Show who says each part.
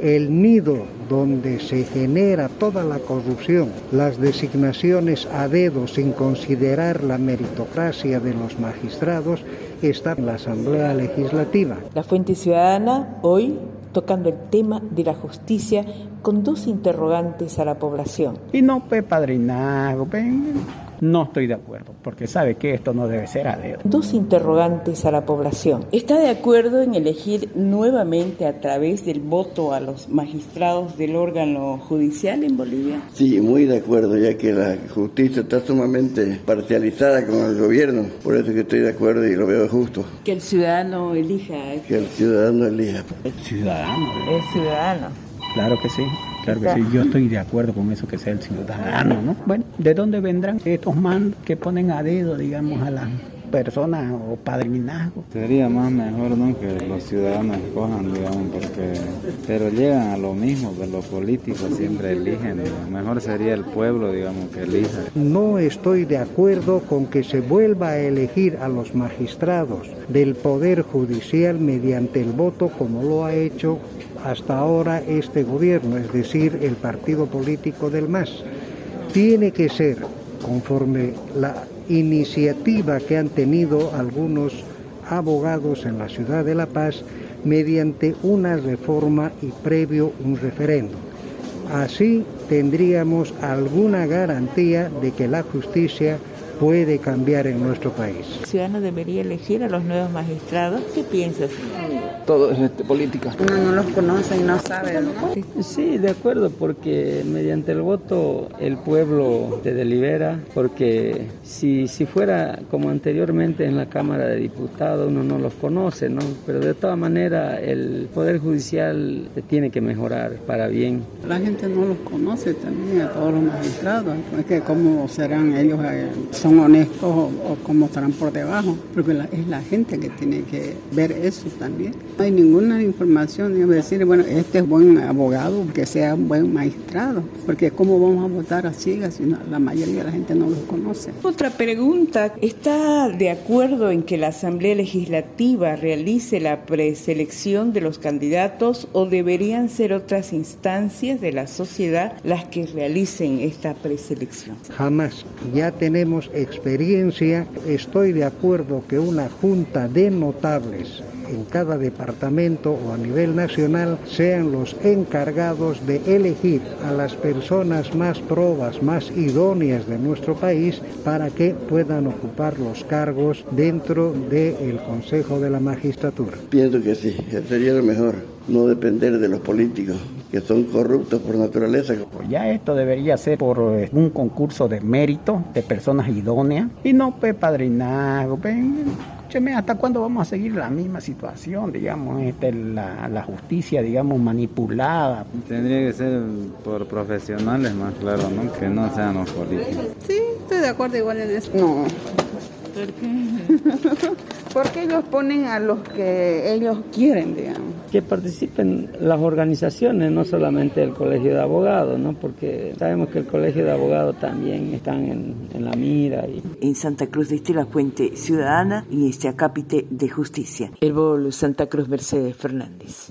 Speaker 1: el nido donde se genera toda la corrupción, las designaciones a dedo sin considerar la meritocracia de los magistrados, está en la Asamblea Legislativa.
Speaker 2: La Fuente Ciudadana hoy tocando el tema de la justicia con dos interrogantes a la población.
Speaker 3: Y no, pe padrinazgo, no estoy de acuerdo, porque sabe que esto no debe ser a dedo.
Speaker 2: Dos interrogantes a la población. ¿Está de acuerdo en elegir nuevamente a través del voto a los magistrados del órgano judicial en Bolivia?
Speaker 4: Sí, muy de acuerdo, ya que la justicia está sumamente parcializada con el gobierno. Por eso que estoy de acuerdo y lo veo justo.
Speaker 2: Que el ciudadano elija.
Speaker 4: Que el ciudadano elija.
Speaker 3: El ciudadano.
Speaker 2: El ciudadano.
Speaker 3: Claro que sí. Claro que sí, yo estoy de acuerdo con eso que sea el ciudadano, ¿no? Bueno, ¿de dónde vendrán estos mandos que ponen a dedo, digamos, a las personas o padrinazgo?
Speaker 5: Sería más mejor, ¿no? Que los ciudadanos escojan, digamos, porque... Pero llegan a lo mismo, que los políticos siempre eligen, Mejor sería el pueblo, digamos, que elija.
Speaker 1: No estoy de acuerdo con que se vuelva a elegir a los magistrados del Poder Judicial mediante el voto como lo ha hecho hasta ahora este gobierno, es decir, el partido político del MAS. Tiene que ser, conforme la iniciativa que han tenido algunos abogados en la ciudad de La Paz, mediante una reforma y previo un referendo. Así tendríamos alguna garantía de que la justicia puede cambiar en nuestro país.
Speaker 2: ¿El ciudadano debería elegir a los nuevos magistrados? ¿Qué piensas?
Speaker 6: Todo es este, política.
Speaker 7: Uno no los conoce y no sabe.
Speaker 6: Sí, de acuerdo, porque mediante el voto el pueblo te delibera, porque si, si fuera como anteriormente en la Cámara de Diputados, uno no los conoce, ¿no? Pero de todas maneras el Poder Judicial tiene que mejorar para bien.
Speaker 7: La gente no los conoce también, a todos los magistrados, es que cómo serán ellos, eh, son honestos o, cómo estarán por debajo, porque es la gente que tiene que ver eso también. No hay ninguna información, ni decir, bueno, este es buen abogado, que sea un buen magistrado, porque cómo vamos a votar a ciegas si la mayoría de la gente no los conoce.
Speaker 2: Otra pregunta, ¿está de acuerdo en que la Asamblea Legislativa realice la preselección de los candidatos o deberían ser otras instancias de la sociedad las que realicen esta preselección?
Speaker 1: Jamás. Ya tenemos experiencia, estoy de acuerdo que una junta de notables en cada departamento o a nivel nacional sean los encargados de elegir a las personas más probas, más idóneas de nuestro país para que puedan ocupar los cargos dentro del Consejo de la Magistratura.
Speaker 4: Pienso que sí, sería lo mejor, no depender de los políticos que son corruptos por naturaleza.
Speaker 3: Pues ya esto debería ser por eh, un concurso de mérito de personas idóneas y no pe padrinazgo, escúcheme, ¿hasta cuándo vamos a seguir la misma situación, digamos, este, la, la justicia, digamos, manipulada?
Speaker 5: Tendría que ser por profesionales más claro, ¿no? Que no sean los políticos.
Speaker 7: Sí, estoy de acuerdo igual en eso. No. ¿Por qué? Porque ellos ponen a los que ellos quieren, digamos.
Speaker 6: Que participen las organizaciones, no solamente el Colegio de Abogados, ¿no? Porque sabemos que el Colegio de Abogados también están en, en la mira. Y...
Speaker 2: En Santa Cruz de la Fuente Ciudadana y este acápite de justicia. El bol Santa Cruz Mercedes Fernández.